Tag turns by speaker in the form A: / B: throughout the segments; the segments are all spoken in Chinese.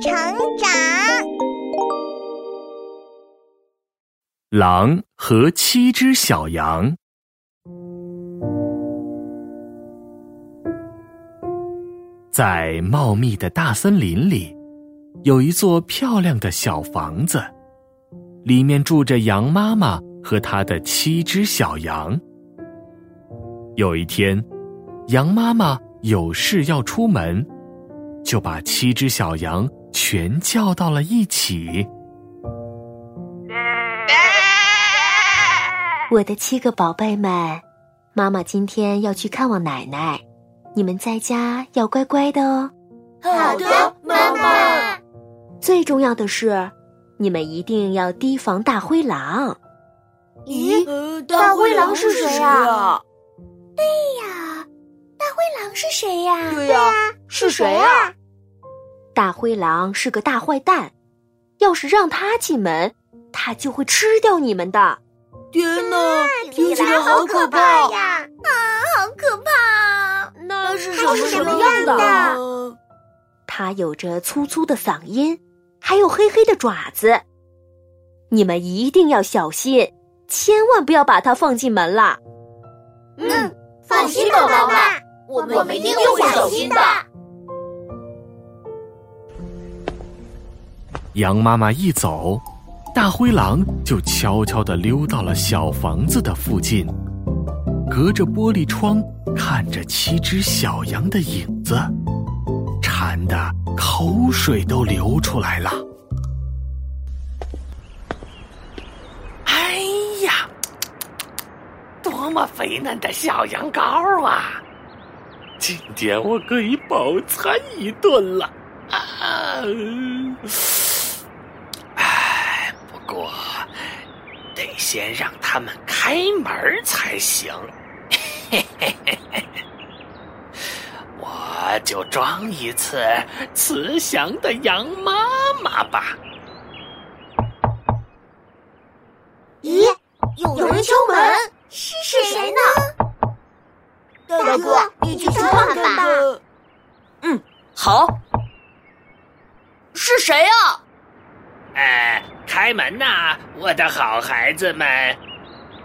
A: 成长。
B: 狼和七只小羊。在茂密的大森林里，有一座漂亮的小房子，里面住着羊妈妈和她的七只小羊。有一天，羊妈妈有事要出门，就把七只小羊全叫到了一起。
C: 我的七个宝贝们，妈妈今天要去看望奶奶。你们在家要乖乖的哦。
D: 好的，妈妈。
C: 最重要的是，你们一定要提防大灰狼。
D: 咦，大灰狼是谁呀？
A: 对呀，大灰狼是谁呀？
D: 对呀，是谁呀？
C: 大灰狼是个大坏蛋，要是让他进门，他就会吃掉你们的。
D: 天哪，听起来
A: 好
D: 可
A: 怕呀！啊，好可怕！
D: 那是
A: 什
D: 么
A: 样的？
C: 它有着粗粗的嗓音，还有黑黑的爪子。你们一定要小心，千万不要把它放进门了。
A: 嗯，放心吧，妈妈，我们我们一定会小心的。
B: 羊妈妈一走。大灰狼就悄悄地溜到了小房子的附近，隔着玻璃窗看着七只小羊的影子，馋得口水都流出来了。
E: 哎呀，多么肥嫩的小羊羔啊！今天我可以饱餐一顿了啊！得先让他们开门才行，嘿嘿嘿嘿，我就装一次慈祥的羊妈妈吧。
A: 咦，有人敲门，是谁呢？
D: 大哥，一起去看看吧。
F: 嗯，好。是谁呀？
E: 哎。开门呐，我的好孩子们！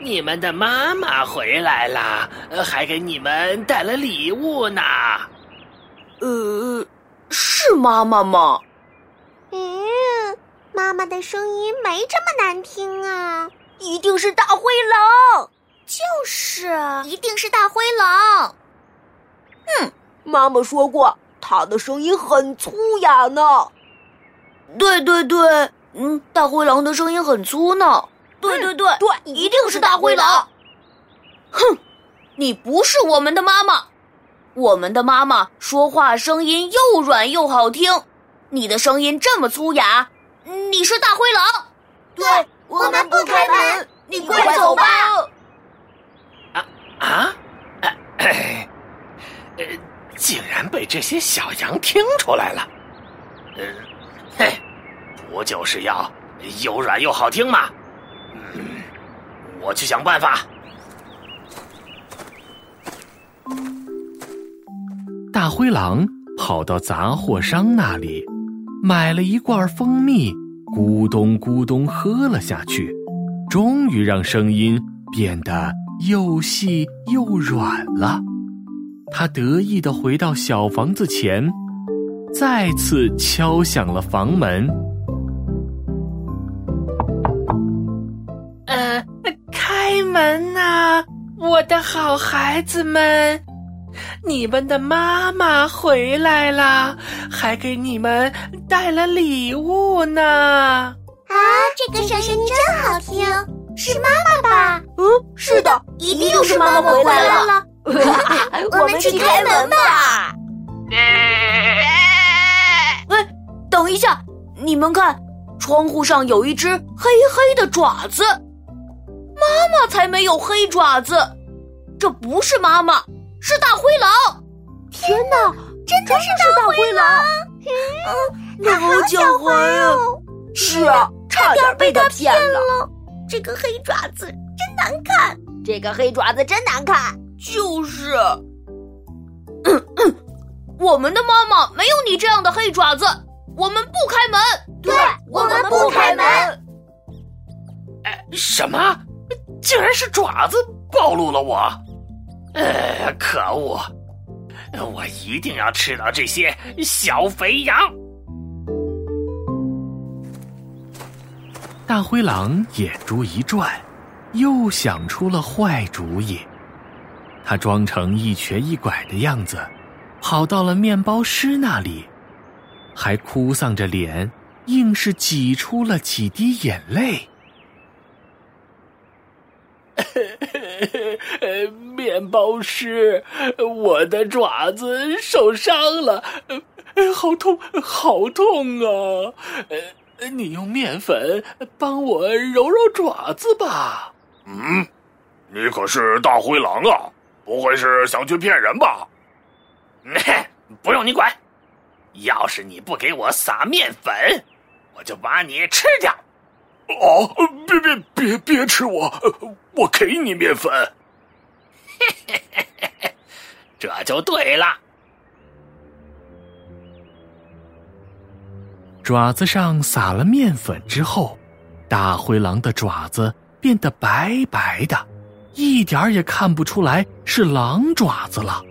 E: 你们的妈妈回来了，还给你们带了礼物呢。
F: 呃，是妈妈吗？
A: 嗯，妈妈的声音没这么难听啊！
D: 一定是大灰狼，
A: 就是，一定是大灰狼。
D: 嗯，妈妈说过，它的声音很粗哑呢。
F: 对对对。嗯，大灰狼的声音很粗呢。
D: 对对对
F: 对，一定是大灰狼。哼，你不是我们的妈妈，我们的妈妈说话声音又软又好听，你的声音这么粗哑，你是大灰狼。
D: 对，我们不开门，你快走吧。
E: 啊啊！呃，竟然被这些小羊听出来了。嗯，嘿。不就是要又软又好听吗？嗯，我去想办法。
B: 大灰狼跑到杂货商那里，买了一罐蜂蜜，咕咚咕咚喝了下去，终于让声音变得又细又软了。他得意的回到小房子前，再次敲响了房门。
E: 门呐，我的好孩子们，你们的妈妈回来了，还给你们带了礼物呢。啊，
A: 这个声音真好听，是妈妈吧？
D: 嗯，是的，一定是妈妈回来了。
A: 我们去开门吧。
F: 哎，等一下，你们看，窗户上有一只黑黑的爪子。妈妈才没有黑爪子，这不是妈妈，是大灰狼！
D: 天哪，
A: 真的是大灰狼！
D: 嗯，好狡猾哦！是啊，差点被他骗了。
A: 这个黑爪子真难看，
D: 这个黑爪子真难看。
F: 就是，我们的妈妈没有你这样的黑爪子，我们不开门。
D: 对，我们不开门。
E: 哎，什么？竟然是爪子暴露了我！呃，可恶！我一定要吃到这些小肥羊。
B: 大灰狼眼珠一转，又想出了坏主意。他装成一瘸一拐的样子，跑到了面包师那里，还哭丧着脸，硬是挤出了几滴眼泪。
E: 面包师，我的爪子受伤了，好痛，好痛啊！你用面粉帮我揉揉爪子吧。
G: 嗯，你可是大灰狼啊，不会是想去骗人吧？
E: 不用你管，要是你不给我撒面粉，我就把你吃掉。
G: 哦，别别别别吃我，我给你面粉。
E: 这就对了。
B: 爪子上撒了面粉之后，大灰狼的爪子变得白白的，一点儿也看不出来是狼爪子了。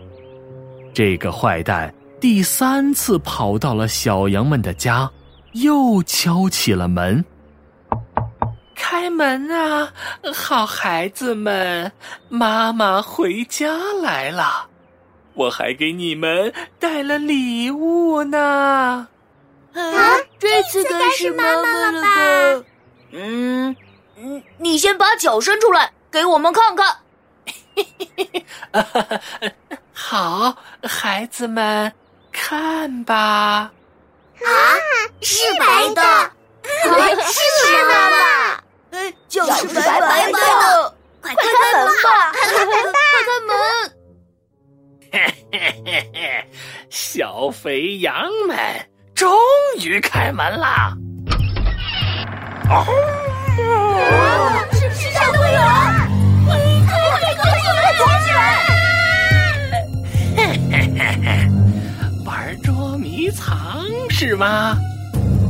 B: 这个坏蛋第三次跑到了小羊们的家，又敲起了门。
E: 开门啊，好孩子们，妈妈回家来了，我还给你们带了礼物呢。
D: 啊，这次该是妈妈了吧？
F: 嗯，嗯，你先把脚伸出来，给我们看看。
E: 好，孩子们，看吧。
D: 啊，是白的，是妈妈。
F: 哎，脚是白白的，
D: 快开门吧！
F: 快开门！
E: 嘿嘿嘿嘿，小肥羊们。终于开门啦！
D: 啊！是是小灰狼！快快快起来，躲起来！
E: 嘿嘿嘿嘿，玩捉迷藏是吗？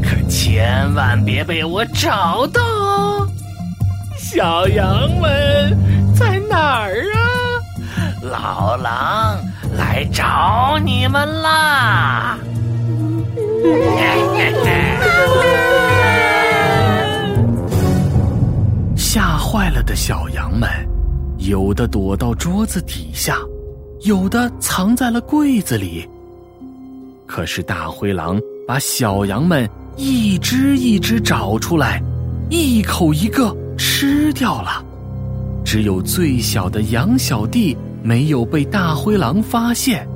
E: 可千万别被我找到哦！小羊们在哪儿啊？老狼来找你们啦！
B: 吓坏了的小羊们，有的躲到桌子底下，有的藏在了柜子里。可是大灰狼把小羊们一只一只找出来，一口一个吃掉了。只有最小的羊小弟没有被大灰狼发现。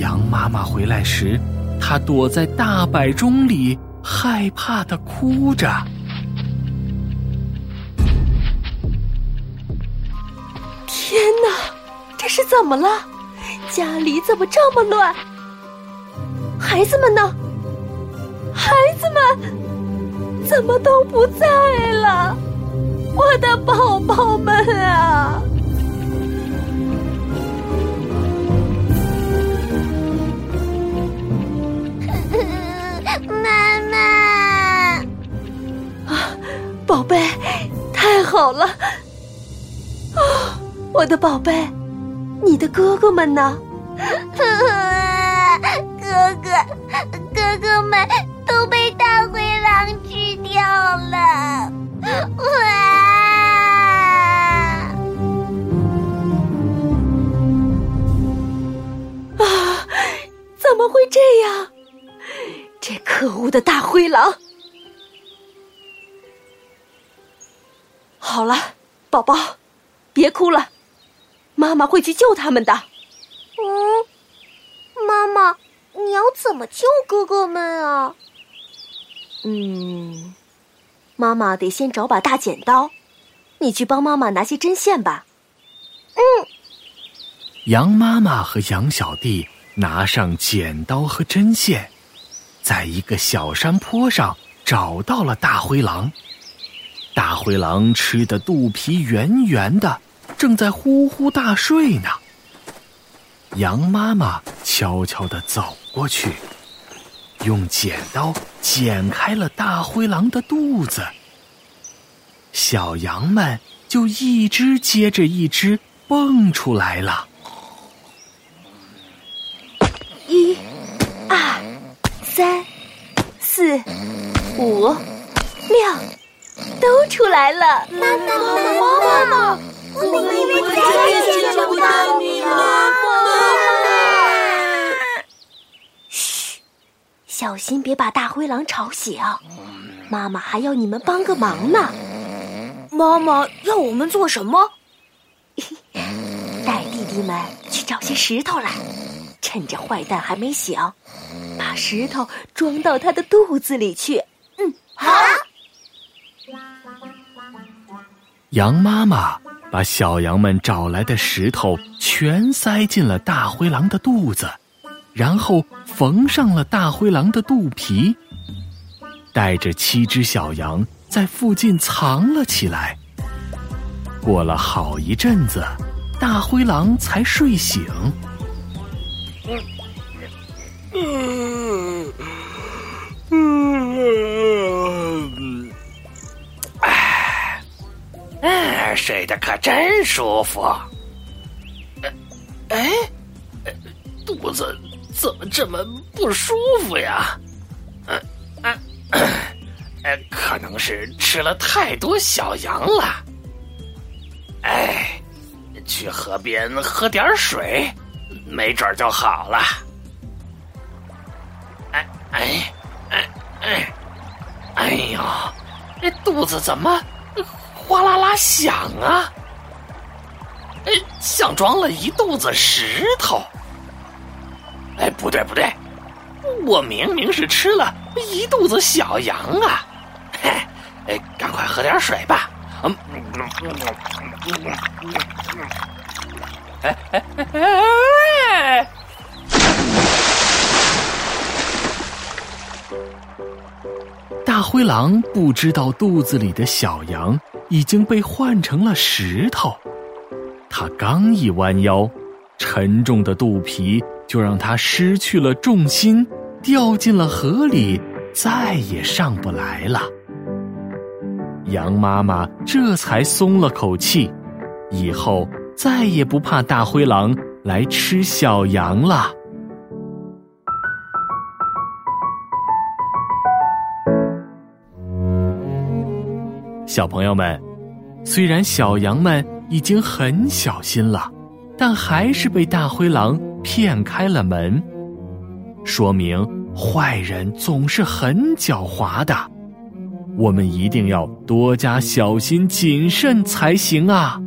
B: 羊妈妈回来时。它躲在大摆钟里，害怕的哭着。
C: 天哪，这是怎么了？家里怎么这么乱？孩子们呢？孩子们怎么都不在了？我的宝宝们啊！
A: 妈妈，
C: 啊，宝贝，太好了！啊，我的宝贝，你的哥哥们呢？这样？这可恶的大灰狼！好了，宝宝，别哭了，妈妈会去救他们的。
A: 嗯，妈妈，你要怎么救哥哥们啊？
C: 嗯，妈妈得先找把大剪刀，你去帮妈妈拿些针线吧。
A: 嗯。
B: 羊妈妈和羊小弟拿上剪刀和针线。在一个小山坡上找到了大灰狼，大灰狼吃的肚皮圆圆的，正在呼呼大睡呢。羊妈妈悄悄的走过去，用剪刀剪开了大灰狼的肚子。小羊们就一只接着一只蹦出来了。
C: 一、二、三、四、五、六，都出来了。
A: 妈妈，妈妈，妈妈我们以为再也见不到你了。
C: 嘘，小心别把大灰狼吵醒。妈妈还要你们帮个忙呢。
F: 妈妈要我们做什么？
C: 带弟弟们去找些石头来，趁着坏蛋还没醒，把石头装到他的肚子里去。
A: 嗯，好。
B: 羊妈妈把小羊们找来的石头全塞进了大灰狼的肚子，然后缝上了大灰狼的肚皮，带着七只小羊。在附近藏了起来。过了好一阵子，大灰狼才睡醒。
E: 嗯嗯，哎，哎，睡得可真舒服。哎，肚子怎么这么不舒服呀？嗯嗯。呃，可能是吃了太多小羊了。哎，去河边喝点水，没准就好了。哎哎哎哎，哎呦，这肚子怎么哗啦啦响啊？哎，像装了一肚子石头。哎，不对不对，我明明是吃了一肚子小羊啊！嘿哎，赶快喝点水吧。嗯，
B: 大灰狼不知道肚子里的小羊已经被换成了石头，他刚一弯腰，沉重的肚皮就让他失去了重心，掉进了河里，再也上不来了。羊妈妈这才松了口气，以后再也不怕大灰狼来吃小羊了。小朋友们，虽然小羊们已经很小心了，但还是被大灰狼骗开了门，说明坏人总是很狡猾的。我们一定要多加小心谨慎才行啊！